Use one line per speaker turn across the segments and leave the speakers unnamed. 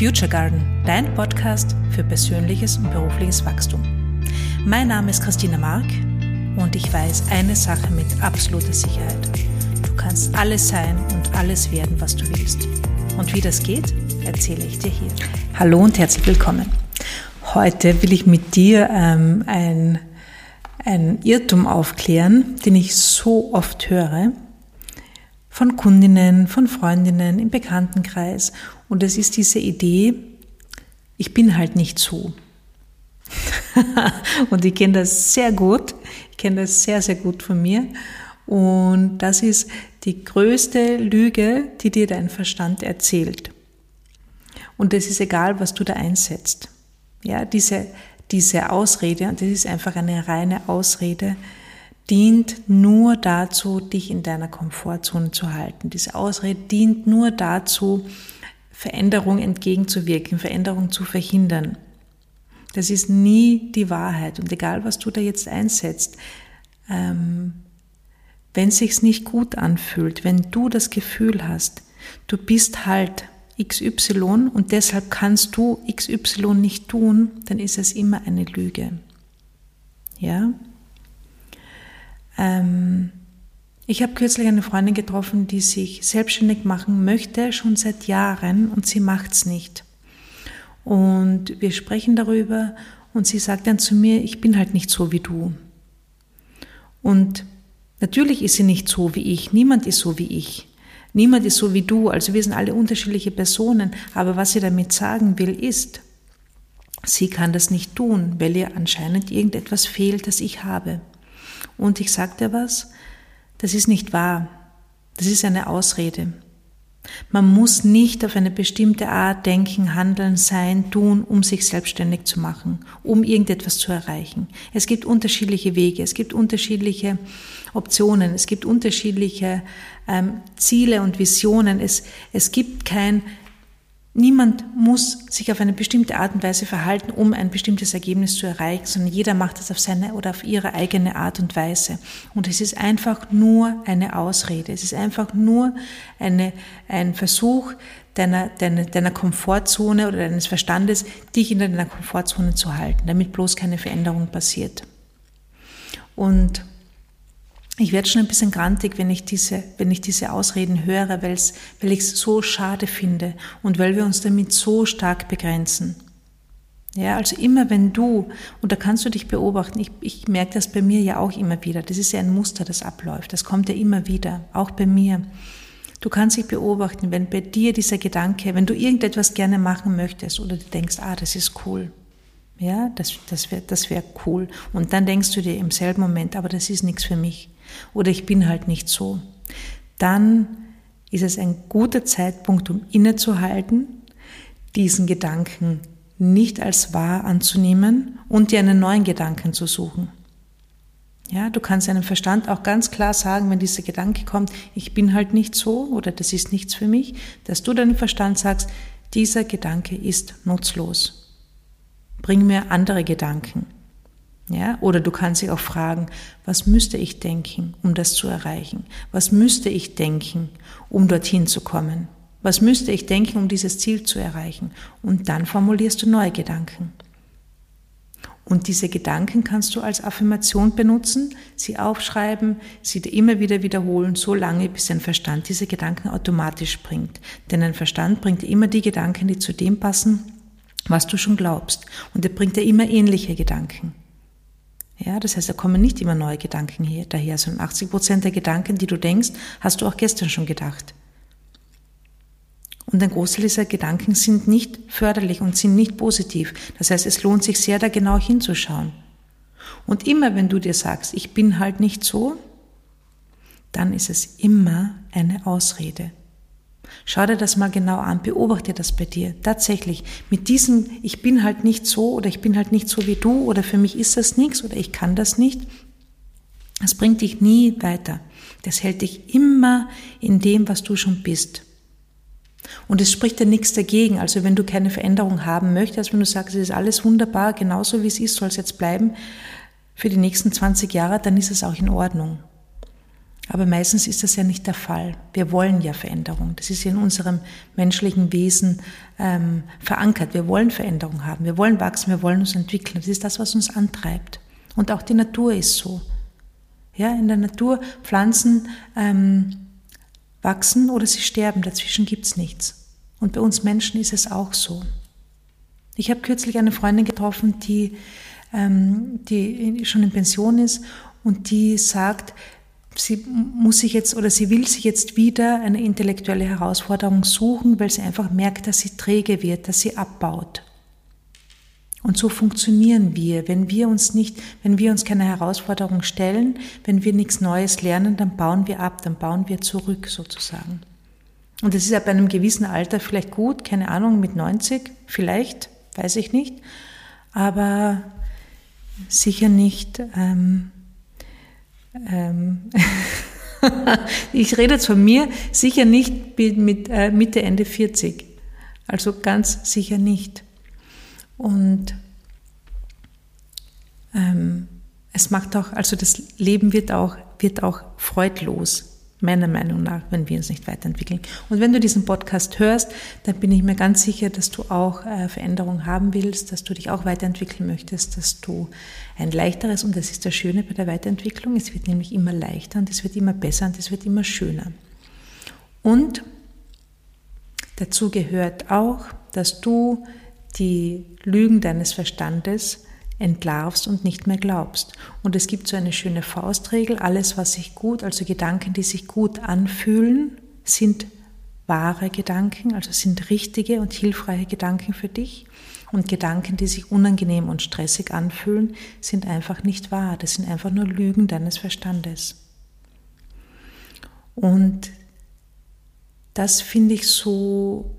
Future Garden, dein Podcast für persönliches und berufliches Wachstum. Mein Name ist Christina Mark und ich weiß eine Sache mit absoluter Sicherheit. Du kannst alles sein und alles werden, was du willst. Und wie das geht, erzähle ich dir hier. Hallo und herzlich willkommen. Heute will ich mit dir ähm, ein, ein Irrtum aufklären, den ich so oft höre von Kundinnen, von Freundinnen im Bekanntenkreis. Und es ist diese Idee, ich bin halt nicht so. und ich kenne das sehr gut. Ich kenne das sehr, sehr gut von mir. Und das ist die größte Lüge, die dir dein Verstand erzählt. Und es ist egal, was du da einsetzt. Ja, diese, diese Ausrede, und das ist einfach eine reine Ausrede, dient nur dazu, dich in deiner Komfortzone zu halten. Diese Ausrede dient nur dazu, Veränderung entgegenzuwirken, Veränderung zu verhindern. Das ist nie die Wahrheit. Und egal, was du da jetzt einsetzt, ähm, wenn es sich nicht gut anfühlt, wenn du das Gefühl hast, du bist halt XY und deshalb kannst du XY nicht tun, dann ist es immer eine Lüge. Ja? Ähm, ich habe kürzlich eine Freundin getroffen, die sich selbstständig machen möchte, schon seit Jahren, und sie macht es nicht. Und wir sprechen darüber und sie sagt dann zu mir, ich bin halt nicht so wie du. Und natürlich ist sie nicht so wie ich, niemand ist so wie ich. Niemand ist so wie du, also wir sind alle unterschiedliche Personen, aber was sie damit sagen will, ist, sie kann das nicht tun, weil ihr anscheinend irgendetwas fehlt, das ich habe. Und ich sage dir was, das ist nicht wahr. Das ist eine Ausrede. Man muss nicht auf eine bestimmte Art denken, handeln, sein, tun, um sich selbstständig zu machen, um irgendetwas zu erreichen. Es gibt unterschiedliche Wege, es gibt unterschiedliche Optionen, es gibt unterschiedliche ähm, Ziele und Visionen. Es, es gibt kein Niemand muss sich auf eine bestimmte Art und Weise verhalten, um ein bestimmtes Ergebnis zu erreichen, sondern jeder macht es auf seine oder auf ihre eigene Art und Weise. Und es ist einfach nur eine Ausrede. Es ist einfach nur eine, ein Versuch deiner, deiner, deiner Komfortzone oder deines Verstandes, dich in deiner Komfortzone zu halten, damit bloß keine Veränderung passiert. Und ich werde schon ein bisschen grantig, wenn ich diese, wenn ich diese Ausreden höre, weil's, weil ich es so schade finde und weil wir uns damit so stark begrenzen. Ja, also immer wenn du, und da kannst du dich beobachten, ich, ich merke das bei mir ja auch immer wieder, das ist ja ein Muster, das abläuft, das kommt ja immer wieder, auch bei mir. Du kannst dich beobachten, wenn bei dir dieser Gedanke, wenn du irgendetwas gerne machen möchtest oder du denkst, ah, das ist cool, ja, das, das wäre das wär cool. Und dann denkst du dir im selben Moment, aber das ist nichts für mich. Oder ich bin halt nicht so. Dann ist es ein guter Zeitpunkt, um innezuhalten, diesen Gedanken nicht als wahr anzunehmen und dir einen neuen Gedanken zu suchen. Ja, du kannst deinem Verstand auch ganz klar sagen, wenn dieser Gedanke kommt, ich bin halt nicht so oder das ist nichts für mich, dass du deinem Verstand sagst, dieser Gedanke ist nutzlos. Bring mir andere Gedanken. Ja, oder du kannst dich auch fragen, was müsste ich denken, um das zu erreichen? Was müsste ich denken, um dorthin zu kommen? Was müsste ich denken, um dieses Ziel zu erreichen? Und dann formulierst du neue Gedanken. Und diese Gedanken kannst du als Affirmation benutzen, sie aufschreiben, sie immer wieder wiederholen, so lange, bis dein Verstand diese Gedanken automatisch bringt. Denn dein Verstand bringt immer die Gedanken, die zu dem passen, was du schon glaubst. Und er bringt dir immer ähnliche Gedanken. Ja, das heißt, da kommen nicht immer neue Gedanken hier, daher, sondern 80 Prozent der Gedanken, die du denkst, hast du auch gestern schon gedacht. Und ein Großteil dieser Gedanken sind nicht förderlich und sind nicht positiv. Das heißt, es lohnt sich sehr, da genau hinzuschauen. Und immer wenn du dir sagst, ich bin halt nicht so, dann ist es immer eine Ausrede. Schau dir das mal genau an, beobachte das bei dir. Tatsächlich, mit diesem, ich bin halt nicht so oder ich bin halt nicht so wie du oder für mich ist das nichts oder ich kann das nicht, das bringt dich nie weiter. Das hält dich immer in dem, was du schon bist. Und es spricht ja nichts dagegen. Also wenn du keine Veränderung haben möchtest, wenn du sagst, es ist alles wunderbar, genauso wie es ist, soll es jetzt bleiben für die nächsten 20 Jahre, dann ist es auch in Ordnung. Aber meistens ist das ja nicht der Fall. Wir wollen ja Veränderung. Das ist in unserem menschlichen Wesen ähm, verankert. Wir wollen Veränderung haben. Wir wollen wachsen. Wir wollen uns entwickeln. Das ist das, was uns antreibt. Und auch die Natur ist so. Ja, in der Natur Pflanzen ähm, wachsen oder sie sterben. Dazwischen gibt's nichts. Und bei uns Menschen ist es auch so. Ich habe kürzlich eine Freundin getroffen, die, ähm, die schon in Pension ist und die sagt, sie muss sich jetzt oder sie will sich jetzt wieder eine intellektuelle Herausforderung suchen, weil sie einfach merkt, dass sie träge wird, dass sie abbaut. Und so funktionieren wir. Wenn wir uns nicht, wenn wir uns keine Herausforderung stellen, wenn wir nichts Neues lernen, dann bauen wir ab, dann bauen wir zurück sozusagen. Und das ist ab einem gewissen Alter vielleicht gut, keine Ahnung, mit 90 vielleicht, weiß ich nicht, aber sicher nicht ähm, ähm, ich rede jetzt von mir, sicher nicht mit äh, Mitte, Ende 40. Also ganz sicher nicht. Und ähm, es macht auch, also das Leben wird auch, wird auch freudlos meiner Meinung nach, wenn wir uns nicht weiterentwickeln. Und wenn du diesen Podcast hörst, dann bin ich mir ganz sicher, dass du auch äh, Veränderung haben willst, dass du dich auch weiterentwickeln möchtest, dass du ein leichteres, und das ist das Schöne bei der Weiterentwicklung, es wird nämlich immer leichter und es wird immer besser und es wird immer schöner. Und dazu gehört auch, dass du die Lügen deines Verstandes entlarvst und nicht mehr glaubst. Und es gibt so eine schöne Faustregel, alles, was sich gut, also Gedanken, die sich gut anfühlen, sind wahre Gedanken, also sind richtige und hilfreiche Gedanken für dich. Und Gedanken, die sich unangenehm und stressig anfühlen, sind einfach nicht wahr. Das sind einfach nur Lügen deines Verstandes. Und das finde ich so,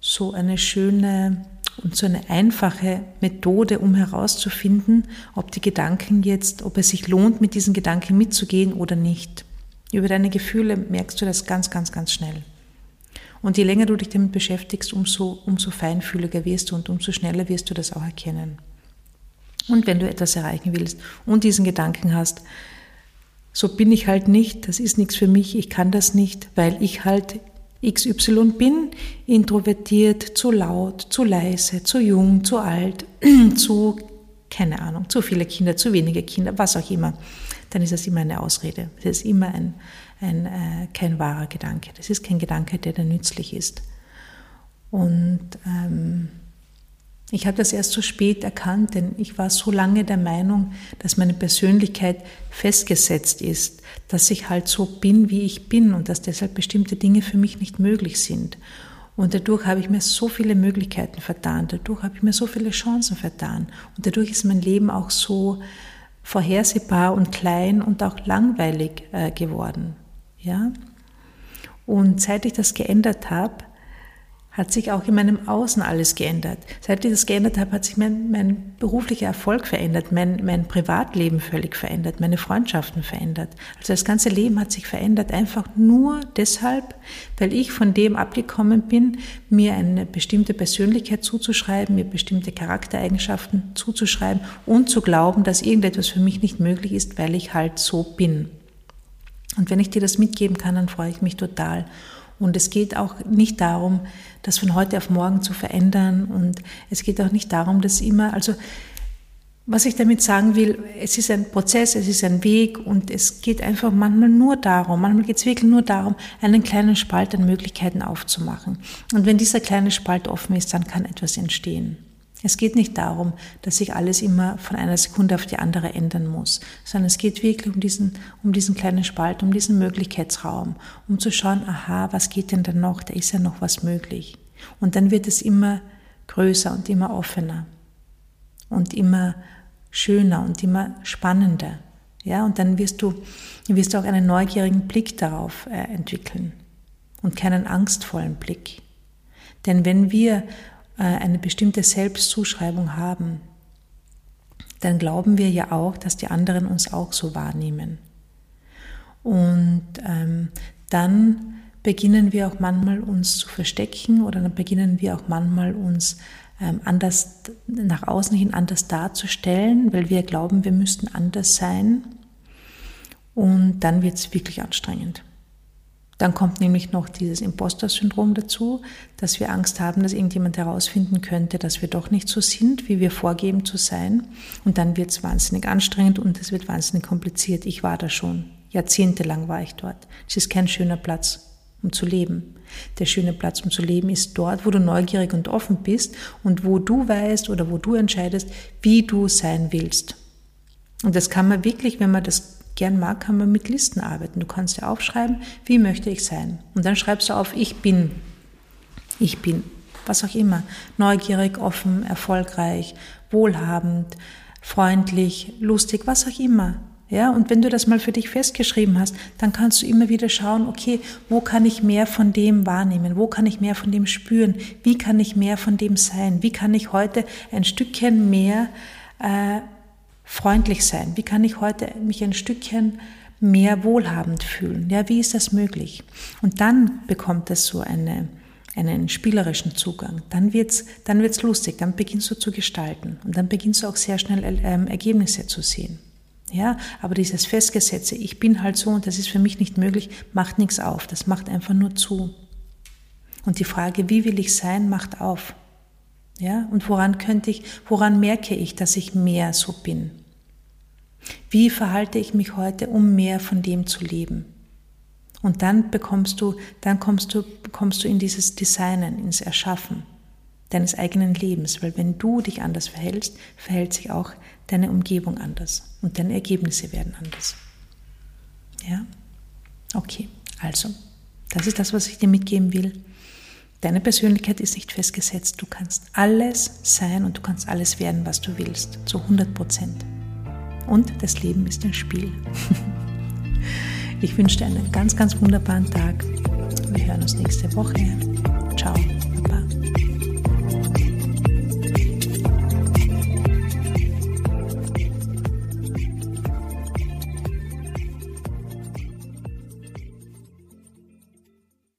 so eine schöne und so eine einfache Methode, um herauszufinden, ob die Gedanken jetzt, ob es sich lohnt, mit diesen Gedanken mitzugehen oder nicht. Über deine Gefühle merkst du das ganz, ganz, ganz schnell. Und je länger du dich damit beschäftigst, umso, umso feinfühliger wirst du und umso schneller wirst du das auch erkennen. Und wenn du etwas erreichen willst und diesen Gedanken hast, so bin ich halt nicht, das ist nichts für mich, ich kann das nicht, weil ich halt XY bin, introvertiert, zu laut, zu leise, zu jung, zu alt, zu, keine Ahnung, zu viele Kinder, zu wenige Kinder, was auch immer, dann ist das immer eine Ausrede. Das ist immer ein, ein, äh, kein wahrer Gedanke. Das ist kein Gedanke, der dann nützlich ist. Und ähm, ich habe das erst so spät erkannt, denn ich war so lange der Meinung, dass meine Persönlichkeit festgesetzt ist, dass ich halt so bin, wie ich bin und dass deshalb bestimmte Dinge für mich nicht möglich sind. Und dadurch habe ich mir so viele Möglichkeiten vertan, dadurch habe ich mir so viele Chancen vertan und dadurch ist mein Leben auch so vorhersehbar und klein und auch langweilig äh, geworden. Ja? Und seit ich das geändert habe, hat sich auch in meinem Außen alles geändert. Seit ich das geändert habe, hat sich mein, mein beruflicher Erfolg verändert, mein, mein Privatleben völlig verändert, meine Freundschaften verändert. Also das ganze Leben hat sich verändert, einfach nur deshalb, weil ich von dem abgekommen bin, mir eine bestimmte Persönlichkeit zuzuschreiben, mir bestimmte Charaktereigenschaften zuzuschreiben und zu glauben, dass irgendetwas für mich nicht möglich ist, weil ich halt so bin. Und wenn ich dir das mitgeben kann, dann freue ich mich total. Und es geht auch nicht darum, das von heute auf morgen zu verändern. Und es geht auch nicht darum, dass immer, also was ich damit sagen will, es ist ein Prozess, es ist ein Weg und es geht einfach manchmal nur darum, manchmal geht es wirklich nur darum, einen kleinen Spalt an Möglichkeiten aufzumachen. Und wenn dieser kleine Spalt offen ist, dann kann etwas entstehen. Es geht nicht darum, dass sich alles immer von einer Sekunde auf die andere ändern muss, sondern es geht wirklich um diesen, um diesen kleinen Spalt, um diesen Möglichkeitsraum, um zu schauen, aha, was geht denn da noch? Da ist ja noch was möglich. Und dann wird es immer größer und immer offener und immer schöner und immer spannender. Ja, und dann wirst du, wirst du auch einen neugierigen Blick darauf äh, entwickeln und keinen angstvollen Blick. Denn wenn wir eine bestimmte Selbstzuschreibung haben, dann glauben wir ja auch, dass die anderen uns auch so wahrnehmen. Und ähm, dann beginnen wir auch manchmal uns zu verstecken oder dann beginnen wir auch manchmal uns ähm, anders nach außen hin anders darzustellen, weil wir glauben, wir müssten anders sein. Und dann wird es wirklich anstrengend. Dann kommt nämlich noch dieses Imposter-Syndrom dazu, dass wir Angst haben, dass irgendjemand herausfinden könnte, dass wir doch nicht so sind, wie wir vorgeben zu sein. Und dann wird es wahnsinnig anstrengend und es wird wahnsinnig kompliziert. Ich war da schon. Jahrzehntelang war ich dort. Es ist kein schöner Platz, um zu leben. Der schöne Platz, um zu leben, ist dort, wo du neugierig und offen bist und wo du weißt oder wo du entscheidest, wie du sein willst. Und das kann man wirklich, wenn man das gern mag, kann man mit Listen arbeiten. Du kannst ja aufschreiben, wie möchte ich sein. Und dann schreibst du auf, ich bin, ich bin, was auch immer, neugierig, offen, erfolgreich, wohlhabend, freundlich, lustig, was auch immer. Ja, und wenn du das mal für dich festgeschrieben hast, dann kannst du immer wieder schauen, okay, wo kann ich mehr von dem wahrnehmen? Wo kann ich mehr von dem spüren? Wie kann ich mehr von dem sein? Wie kann ich heute ein Stückchen mehr äh, freundlich sein? Wie kann ich heute mich ein Stückchen mehr wohlhabend fühlen? Ja, wie ist das möglich? Und dann bekommt es so eine, einen spielerischen Zugang. Dann wird's, dann wird's lustig. Dann beginnst du zu gestalten. Und dann beginnst du auch sehr schnell ähm, Ergebnisse zu sehen. Ja, aber dieses Festgesetze, ich bin halt so und das ist für mich nicht möglich, macht nichts auf. Das macht einfach nur zu. Und die Frage, wie will ich sein, macht auf. Ja, und woran könnte ich, woran merke ich, dass ich mehr so bin? Wie verhalte ich mich heute, um mehr von dem zu leben? Und dann bekommst du, dann kommst du, kommst du in dieses Designen, ins Erschaffen deines eigenen Lebens, weil wenn du dich anders verhältst, verhält sich auch deine Umgebung anders und deine Ergebnisse werden anders. Ja? Okay, also, das ist das, was ich dir mitgeben will. Deine Persönlichkeit ist nicht festgesetzt. Du kannst alles sein und du kannst alles werden, was du willst, zu 100 Prozent. Und das Leben ist ein Spiel. ich wünsche dir einen ganz, ganz wunderbaren Tag. Wir hören uns nächste Woche. Ciao.